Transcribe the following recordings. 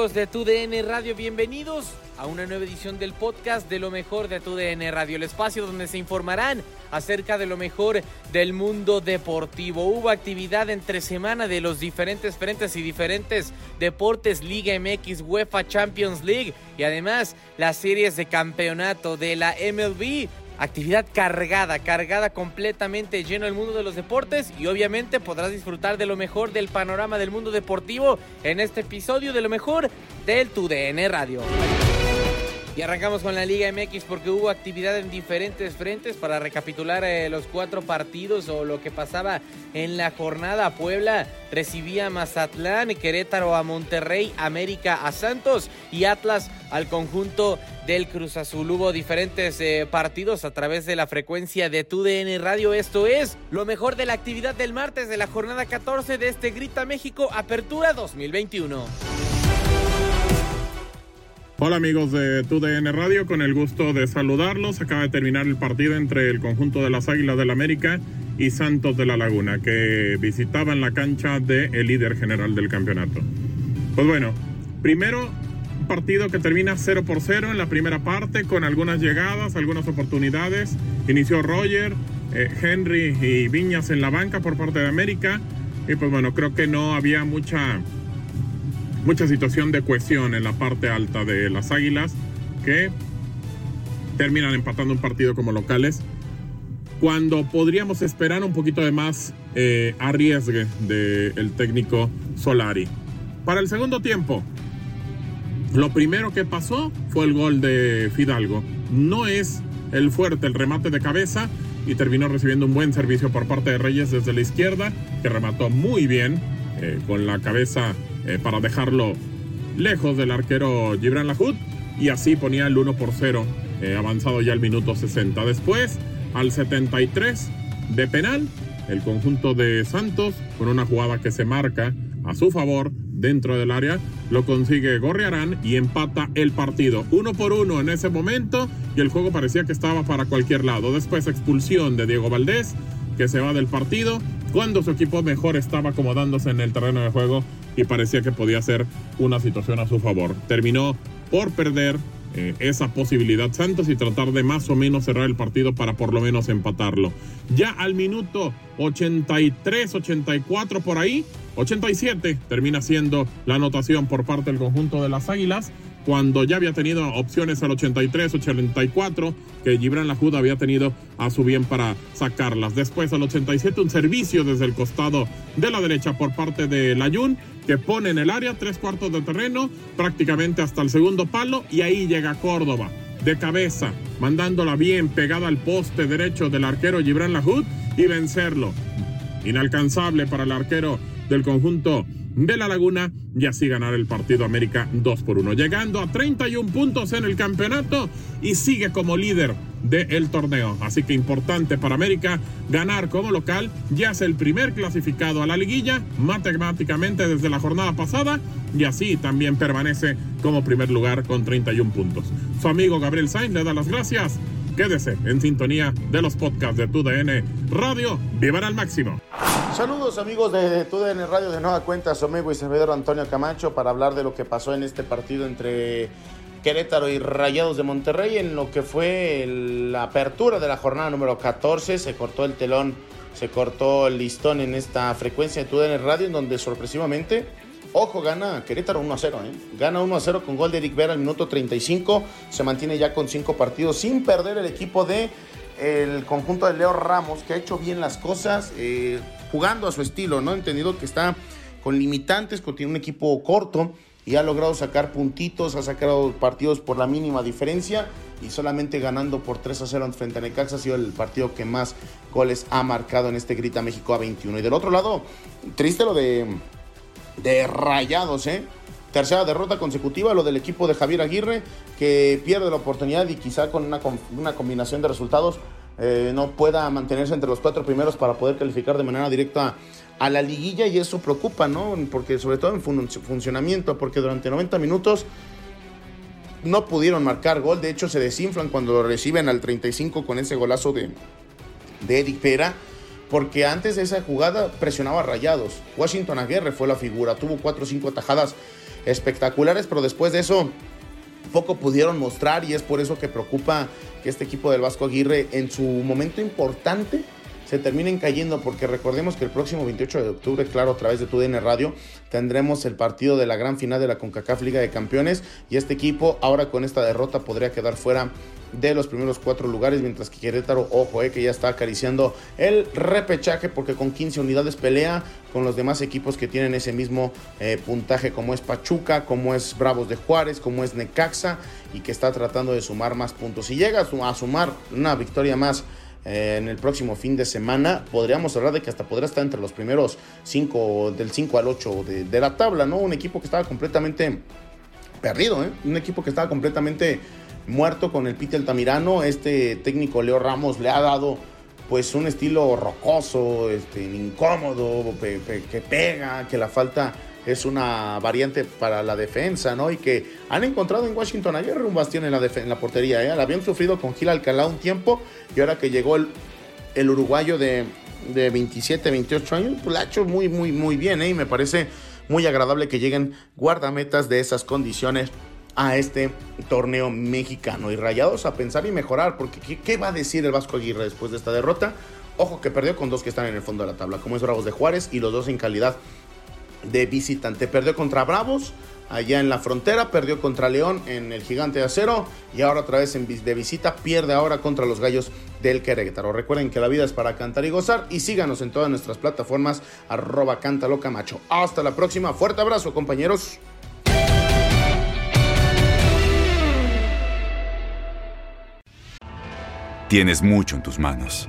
Amigos de TUDN Radio? Bienvenidos a una nueva edición del podcast de lo mejor de TUDN Radio, el espacio donde se informarán acerca de lo mejor del mundo deportivo. Hubo actividad entre semana de los diferentes frentes y diferentes deportes, Liga MX, UEFA Champions League y además las series de campeonato de la MLB. Actividad cargada, cargada completamente lleno el mundo de los deportes y obviamente podrás disfrutar de lo mejor del panorama del mundo deportivo en este episodio de lo mejor del TUDN Radio. Y arrancamos con la Liga MX porque hubo actividad en diferentes frentes para recapitular eh, los cuatro partidos o lo que pasaba en la jornada. Puebla recibía a Mazatlán, Querétaro a Monterrey, América a Santos y Atlas al conjunto del Cruz Azul. Hubo diferentes eh, partidos a través de la frecuencia de TUDN Radio. Esto es lo mejor de la actividad del martes de la jornada 14 de este Grita México Apertura 2021. Hola amigos de TUDN Radio, con el gusto de saludarlos. Acaba de terminar el partido entre el conjunto de las Águilas del América y Santos de la Laguna, que visitaban la cancha del el líder general del campeonato. Pues bueno, primero partido que termina 0 por 0 en la primera parte, con algunas llegadas, algunas oportunidades. Inició Roger, eh, Henry y Viñas en la banca por parte de América. Y pues bueno, creo que no había mucha mucha situación de cohesión en la parte alta de las Águilas que terminan empatando un partido como locales cuando podríamos esperar un poquito de más eh, arriesgue del técnico Solari. Para el segundo tiempo, lo primero que pasó fue el gol de Fidalgo. No es el fuerte, el remate de cabeza y terminó recibiendo un buen servicio por parte de Reyes desde la izquierda, que remató muy bien eh, con la cabeza eh, para dejarlo lejos del arquero Gibran Lahoud y así ponía el 1 por 0 eh, avanzado ya el minuto 60. Después, al 73 de penal, el conjunto de Santos, con una jugada que se marca a su favor dentro del área, lo consigue Gorriarán y empata el partido. Uno por uno en ese momento y el juego parecía que estaba para cualquier lado. Después expulsión de Diego Valdés, que se va del partido cuando su equipo mejor estaba acomodándose en el terreno de juego y parecía que podía ser una situación a su favor. Terminó por perder eh, esa posibilidad Santos y tratar de más o menos cerrar el partido para por lo menos empatarlo. Ya al minuto 83, 84 por ahí, 87 termina siendo la anotación por parte del conjunto de las Águilas cuando ya había tenido opciones al 83, 84, que Gibran Lajuda había tenido a su bien para sacarlas. Después al 87 un servicio desde el costado de la derecha por parte de Layun, que pone en el área tres cuartos de terreno, prácticamente hasta el segundo palo, y ahí llega Córdoba de cabeza, mandándola bien pegada al poste derecho del arquero Gibran Lajud y vencerlo. Inalcanzable para el arquero del conjunto de la Laguna y así ganar el partido América 2 por 1, llegando a 31 puntos en el campeonato y sigue como líder del torneo. Así que importante para América ganar como local, ya es el primer clasificado a la liguilla matemáticamente desde la jornada pasada y así también permanece como primer lugar con 31 puntos. Su amigo Gabriel Sainz le da las gracias. Quédese en sintonía de los podcasts de TUDN Radio. ¡Vivan al máximo! Saludos amigos de TUDN Radio de Nueva Cuenta, su amigo y servidor Antonio Camacho para hablar de lo que pasó en este partido entre Querétaro y Rayados de Monterrey en lo que fue la apertura de la jornada número 14. Se cortó el telón, se cortó el listón en esta frecuencia de TUDN Radio en donde sorpresivamente, ojo, gana Querétaro 1 a 0. ¿eh? Gana 1 a 0 con gol de Eric Vera al minuto 35. Se mantiene ya con 5 partidos sin perder el equipo de el conjunto de Leo Ramos que ha hecho bien las cosas. Eh, jugando a su estilo, ¿no? Entendido que está con limitantes, que tiene un equipo corto y ha logrado sacar puntitos, ha sacado partidos por la mínima diferencia y solamente ganando por 3 a 0 frente a Necaxa ha sido el partido que más goles ha marcado en este Grita México a 21. Y del otro lado, triste lo de, de Rayados, ¿eh? Tercera derrota consecutiva, lo del equipo de Javier Aguirre, que pierde la oportunidad y quizá con una, combinación de resultados eh, no pueda mantenerse entre los cuatro primeros para poder calificar de manera directa a la liguilla y eso preocupa, ¿no? Porque sobre todo en funcionamiento, porque durante 90 minutos no pudieron marcar gol, de hecho se desinflan cuando reciben al 35 con ese golazo de, de Eric Pera, porque antes de esa jugada presionaba rayados. Washington Aguirre fue la figura, tuvo cuatro o cinco tajadas espectaculares, pero después de eso poco pudieron mostrar y es por eso que preocupa que este equipo del Vasco Aguirre en su momento importante se terminen cayendo, porque recordemos que el próximo 28 de octubre, claro, a través de TUDN Radio, tendremos el partido de la gran final de la CONCACAF Liga de Campeones y este equipo ahora con esta derrota podría quedar fuera de los primeros cuatro lugares, mientras que Querétaro, ojo, eh, que ya está acariciando el repechaje porque con 15 unidades pelea con los demás equipos que tienen ese mismo eh, puntaje como es Pachuca, como es Bravos de Juárez, como es Necaxa y que está tratando de sumar más puntos. Si llega a sumar una victoria más en el próximo fin de semana, podríamos hablar de que hasta podría estar entre los primeros cinco, del 5 al 8 de, de, la tabla, ¿no? Un equipo que estaba completamente perdido, ¿eh? Un equipo que estaba completamente muerto con el Pite Altamirano. Este técnico Leo Ramos le ha dado pues un estilo rocoso, este, incómodo, que pega, que la falta es una variante para la defensa, ¿no? Y que han encontrado en Washington ayer un bastión en la, en la portería, ¿eh? La habían sufrido con Gil Alcalá un tiempo y ahora que llegó el, el uruguayo de, de 27, 28 años, pues la ha hecho muy, muy, muy bien, ¿eh? Y me parece muy agradable que lleguen guardametas de esas condiciones a este torneo mexicano. Y rayados a pensar y mejorar, porque ¿qué, va a decir el Vasco Aguirre después de esta derrota? Ojo que perdió con dos que están en el fondo de la tabla, como es Bravos de Juárez y los dos en calidad de visitante. Perdió contra Bravos allá en la frontera, perdió contra León en el Gigante de Acero y ahora otra vez en, de visita pierde ahora contra los Gallos del Querétaro. Recuerden que la vida es para cantar y gozar y síganos en todas nuestras plataformas arroba Camacho. Hasta la próxima, fuerte abrazo compañeros. Tienes mucho en tus manos.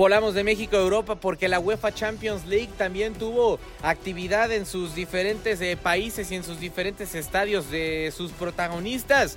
Volamos de México a Europa porque la UEFA Champions League también tuvo actividad en sus diferentes eh, países y en sus diferentes estadios de sus protagonistas.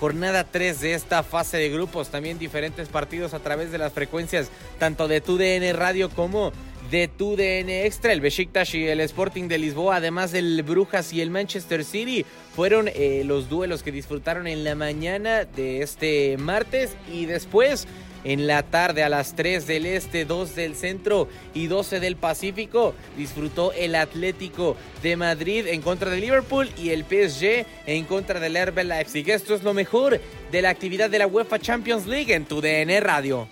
Jornada 3 de esta fase de grupos, también diferentes partidos a través de las frecuencias tanto de TUDN Radio como de TUDN Extra. El Besiktas y el Sporting de Lisboa, además del Brujas y el Manchester City, fueron eh, los duelos que disfrutaron en la mañana de este martes y después en la tarde a las 3 del este, 2 del centro y 12 del Pacífico. Disfrutó el Atlético de Madrid en contra de Liverpool y el PSG en contra del RB Leipzig. Esto es lo mejor de la actividad de la UEFA Champions League en tu DN Radio.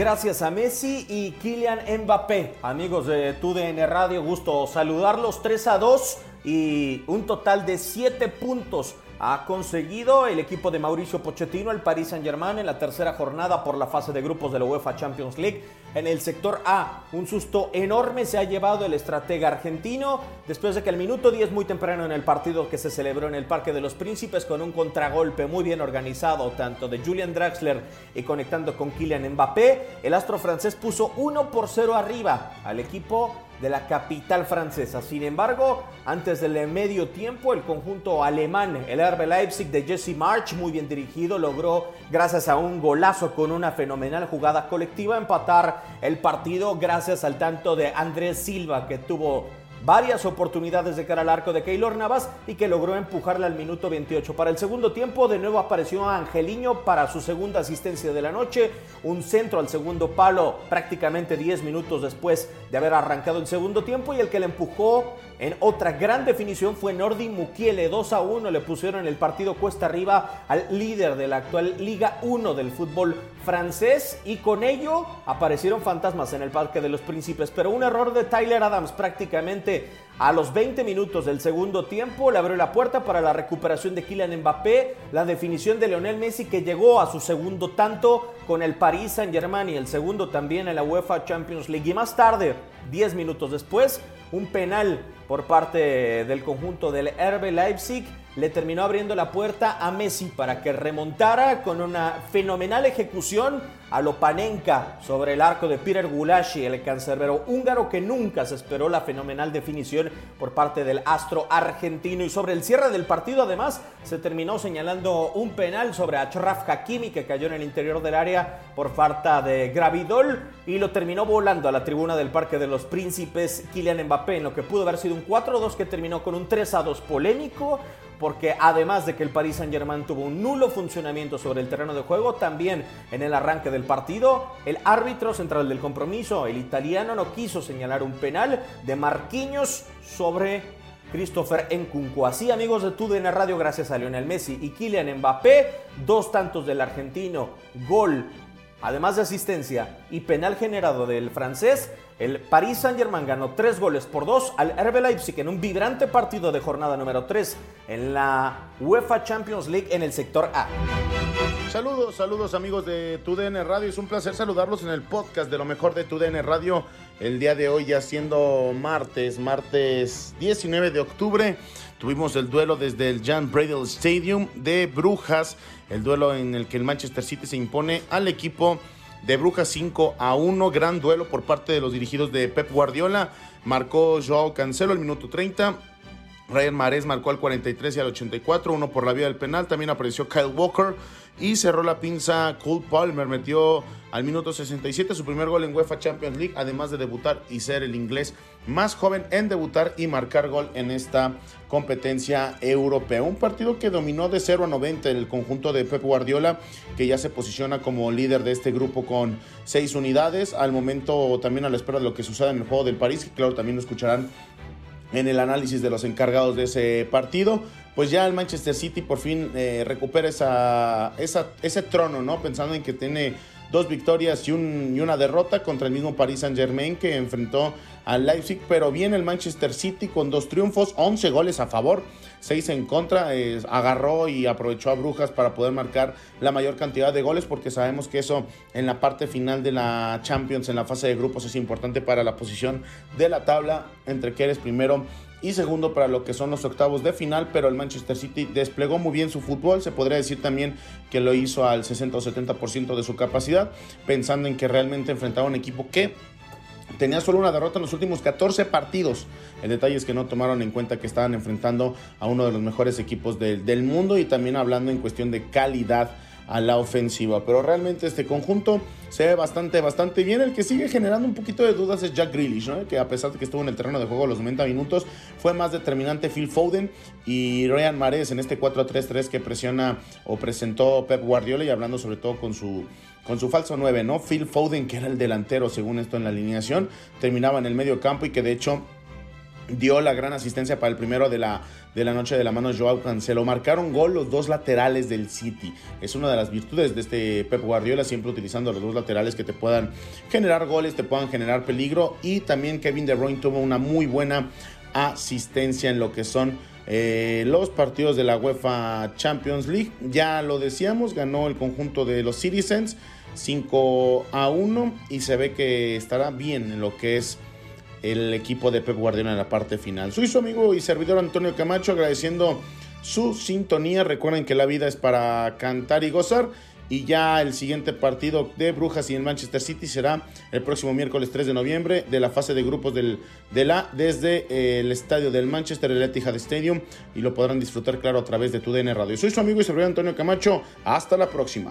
Gracias a Messi y Kylian Mbappé. Amigos de TUDN Radio, gusto saludarlos 3 a 2 y un total de 7 puntos ha conseguido el equipo de Mauricio Pochettino, el Paris Saint-Germain, en la tercera jornada por la fase de grupos de la UEFA Champions League. En el sector A, un susto enorme se ha llevado el estratega argentino después de que al minuto 10 muy temprano en el partido que se celebró en el Parque de los Príncipes con un contragolpe muy bien organizado tanto de Julian Draxler y conectando con Kylian Mbappé, el astro francés puso 1 por 0 arriba al equipo de la capital francesa. Sin embargo, antes del medio tiempo, el conjunto alemán, el RB Leipzig de Jesse March, muy bien dirigido, logró, gracias a un golazo con una fenomenal jugada colectiva, empatar el partido gracias al tanto de Andrés Silva, que tuvo varias oportunidades de cara al arco de Keylor Navas y que logró empujarle al minuto 28. Para el segundo tiempo, de nuevo apareció Angeliño para su segunda asistencia de la noche, un centro al segundo palo prácticamente 10 minutos después de haber arrancado el segundo tiempo y el que le empujó en otra gran definición fue Nordi Mukiele, 2 a 1 le pusieron el partido cuesta arriba al líder de la actual Liga 1 del fútbol francés y con ello aparecieron fantasmas en el Parque de los Príncipes, pero un error de Tyler Adams prácticamente a los 20 minutos del segundo tiempo le abrió la puerta para la recuperación de Kylian Mbappé, la definición de Lionel Messi que llegó a su segundo tanto con el Paris Saint-Germain y el segundo también en la UEFA Champions League. Y más tarde, 10 minutos después, un penal por parte del conjunto del RB Leipzig le terminó abriendo la puerta a Messi para que remontara con una fenomenal ejecución a Lopanenka sobre el arco de Peter Gulashi, el cancerbero húngaro que nunca se esperó la fenomenal definición por parte del astro argentino. Y sobre el cierre del partido, además, se terminó señalando un penal sobre Achraf Hakimi que cayó en el interior del área por falta de gravidol y lo terminó volando a la tribuna del Parque de los Príncipes Kylian Mbappé, en lo que pudo haber sido un 4-2 que terminó con un 3-2 polémico porque además de que el Paris Saint-Germain tuvo un nulo funcionamiento sobre el terreno de juego, también en el arranque del partido, el árbitro central del compromiso, el italiano, no quiso señalar un penal de Marquinhos sobre Christopher Nkunku. Así, amigos de TUDN Radio, gracias a Lionel Messi y Kylian Mbappé, dos tantos del argentino, gol, además de asistencia y penal generado del francés, el Paris Saint-Germain ganó tres goles por dos al RB Leipzig en un vibrante partido de jornada número 3 en la UEFA Champions League en el sector A. Saludos, saludos amigos de TUDN Radio. Es un placer saludarlos en el podcast de lo mejor de TUDN Radio. El día de hoy ya siendo martes, martes 19 de octubre. Tuvimos el duelo desde el Jan Bradel Stadium de Brujas. El duelo en el que el Manchester City se impone al equipo de Brujas 5 a 1. Gran duelo por parte de los dirigidos de Pep Guardiola. Marcó Joao Cancelo al minuto 30. Ryan Mares marcó al 43 y al 84, uno por la vía del penal. También apareció Kyle Walker y cerró la pinza Cole Palmer. Metió al minuto 67 su primer gol en UEFA Champions League, además de debutar y ser el inglés más joven en debutar y marcar gol en esta competencia europea. Un partido que dominó de 0 a 90 en el conjunto de Pep Guardiola, que ya se posiciona como líder de este grupo con seis unidades. Al momento también a la espera de lo que suceda en el juego del París, que claro, también lo escucharán en el análisis de los encargados de ese partido. Pues ya el Manchester City por fin eh, recupera ese trono, ¿no? Pensando en que tiene dos victorias y una derrota contra el mismo Paris Saint Germain que enfrentó al Leipzig, pero bien el Manchester City con dos triunfos, 11 goles a favor, 6 en contra, eh, agarró y aprovechó a Brujas para poder marcar la mayor cantidad de goles porque sabemos que eso en la parte final de la Champions, en la fase de grupos es importante para la posición de la tabla entre que eres primero y segundo para lo que son los octavos de final, pero el Manchester City desplegó muy bien su fútbol, se podría decir también que lo hizo al 60 o 70% de su capacidad, pensando en que realmente enfrentaba un equipo que tenía solo una derrota en los últimos 14 partidos. El detalle es que no tomaron en cuenta que estaban enfrentando a uno de los mejores equipos del, del mundo y también hablando en cuestión de calidad a la ofensiva. Pero realmente este conjunto se ve bastante, bastante bien. El que sigue generando un poquito de dudas es Jack Grealish, ¿no? que a pesar de que estuvo en el terreno de juego los 90 minutos, fue más determinante Phil Foden y Ryan Mares en este 4-3-3 que presiona o presentó Pep Guardiola y hablando sobre todo con su con su falso 9, ¿no? Phil Foden, que era el delantero según esto en la alineación, terminaba en el medio campo y que de hecho dio la gran asistencia para el primero de la, de la noche de la mano Joao Cancelo. Marcaron gol los dos laterales del City. Es una de las virtudes de este Pep Guardiola, siempre utilizando los dos laterales que te puedan generar goles, te puedan generar peligro. Y también Kevin De Bruyne tuvo una muy buena asistencia en lo que son eh, los partidos de la UEFA Champions League. Ya lo decíamos, ganó el conjunto de los Citizens 5 a 1 y se ve que estará bien en lo que es el equipo de Pep Guardiola en la parte final. Soy su amigo y servidor Antonio Camacho agradeciendo su sintonía. Recuerden que la vida es para cantar y gozar. Y ya el siguiente partido de Brujas y el Manchester City será el próximo miércoles 3 de noviembre de la fase de grupos del, de la desde eh, el estadio del Manchester, el Etihad Stadium. Y lo podrán disfrutar, claro, a través de tu DN Radio. Soy su amigo y servidor Antonio Camacho. Hasta la próxima.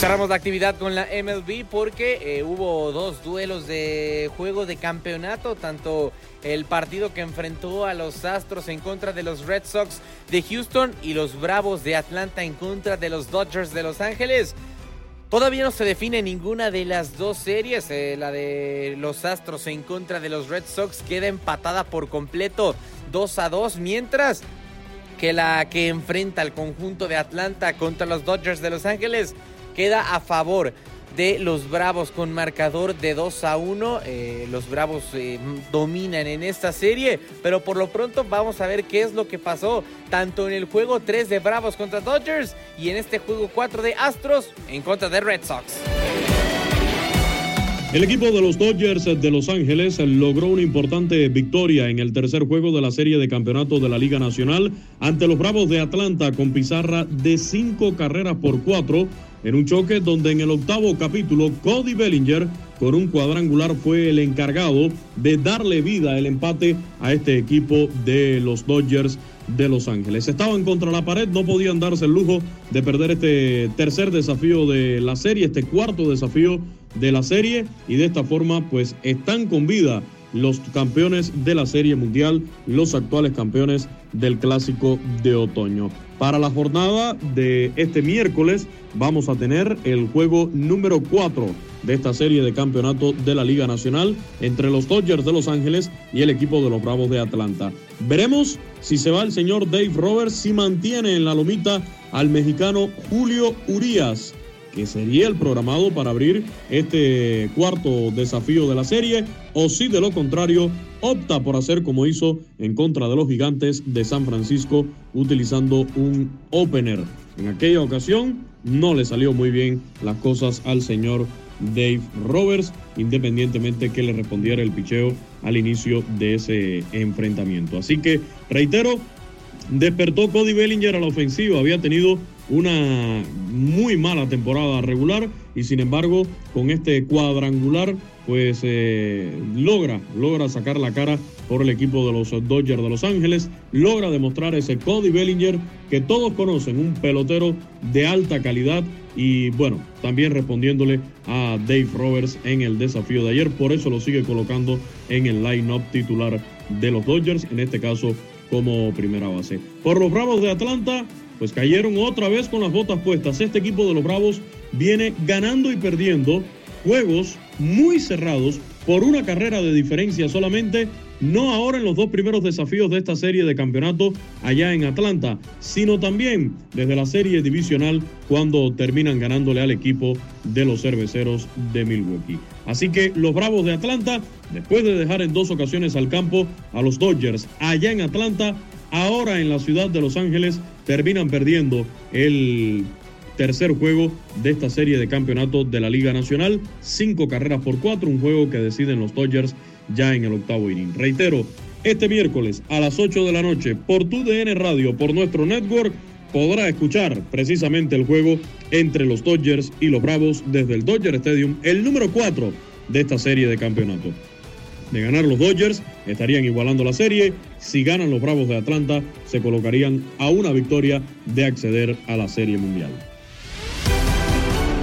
Cerramos la actividad con la MLB porque eh, hubo dos duelos de juego de campeonato, tanto el partido que enfrentó a los Astros en contra de los Red Sox de Houston y los Bravos de Atlanta en contra de los Dodgers de Los Ángeles. Todavía no se define ninguna de las dos series. eh, la de los Astros en contra de los Red Sox queda empatada por completo 2 a 2, mientras que la que enfrenta al conjunto de Atlanta contra los Dodgers de Los Ángeles queda a favor de los Bravos con marcador de 2 a 1. Eh, los Bravos eh, dominan en esta serie, pero por lo pronto vamos a ver qué es lo que pasó tanto en el juego 3 de Bravos contra Dodgers y en este juego 4 de Astros en contra de Red Sox. El equipo de los Dodgers de Los Ángeles logró una importante victoria en el tercer juego de la serie de campeonato de la Liga Nacional ante los Bravos de Atlanta con pizarra de cinco carreras por cuatro en un choque donde en el octavo capítulo Cody Bellinger con un cuadrangular fue el encargado de darle vida al empate a este equipo de los Dodgers de Los Ángeles. Estaban contra la pared, no podían darse el lujo de perder este tercer desafío de la serie, este cuarto desafío de la serie y de esta forma pues están con vida los campeones de la Serie Mundial, los actuales campeones del Clásico de Otoño. Para la jornada de este miércoles vamos a tener el juego número 4 de esta serie de campeonato de la Liga Nacional entre los Dodgers de Los Ángeles y el equipo de los Bravos de Atlanta. Veremos si se va el señor Dave Roberts, si mantiene en la lomita al mexicano Julio Urias que sería el programado para abrir este cuarto desafío de la serie, o si de lo contrario opta por hacer como hizo en contra de los gigantes de San Francisco utilizando un opener. En aquella ocasión no le salió muy bien las cosas al señor Dave Roberts, independientemente que le respondiera el picheo al inicio de ese enfrentamiento. Así que, reitero, despertó Cody Bellinger a la ofensiva, había tenido una muy mala temporada regular y sin embargo con este cuadrangular pues eh, logra, logra sacar la cara por el equipo de los Dodgers de Los Ángeles, logra demostrar ese Cody Bellinger que todos conocen, un pelotero de alta calidad y bueno, también respondiéndole a Dave Roberts en el desafío de ayer, por eso lo sigue colocando en el line-up titular de los Dodgers, en este caso como primera base. Por los Bravos de Atlanta, pues cayeron otra vez con las botas puestas. Este equipo de los Bravos viene ganando y perdiendo juegos muy cerrados por una carrera de diferencia solamente, no ahora en los dos primeros desafíos de esta serie de campeonato allá en Atlanta, sino también desde la serie divisional cuando terminan ganándole al equipo de los cerveceros de Milwaukee. Así que los Bravos de Atlanta, después de dejar en dos ocasiones al campo a los Dodgers allá en Atlanta, ahora en la ciudad de Los Ángeles terminan perdiendo el tercer juego de esta serie de campeonato de la Liga Nacional. Cinco carreras por cuatro, un juego que deciden los Dodgers ya en el octavo inning. Reitero, este miércoles a las 8 de la noche por tu DN Radio, por nuestro network, podrá escuchar precisamente el juego entre los Dodgers y los Bravos desde el Dodger Stadium, el número 4 de esta serie de campeonato de ganar los Dodgers, estarían igualando la serie. Si ganan los Bravos de Atlanta, se colocarían a una victoria de acceder a la Serie Mundial.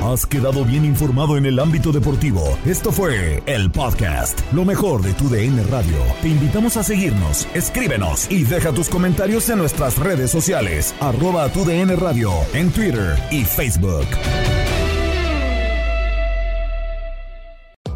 Has quedado bien informado en el ámbito deportivo. Esto fue el podcast, lo mejor de tu DN Radio. Te invitamos a seguirnos, escríbenos y deja tus comentarios en nuestras redes sociales, arroba tu DN Radio, en Twitter y Facebook.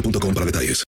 boostmobile.com para detalles.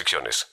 restricciones.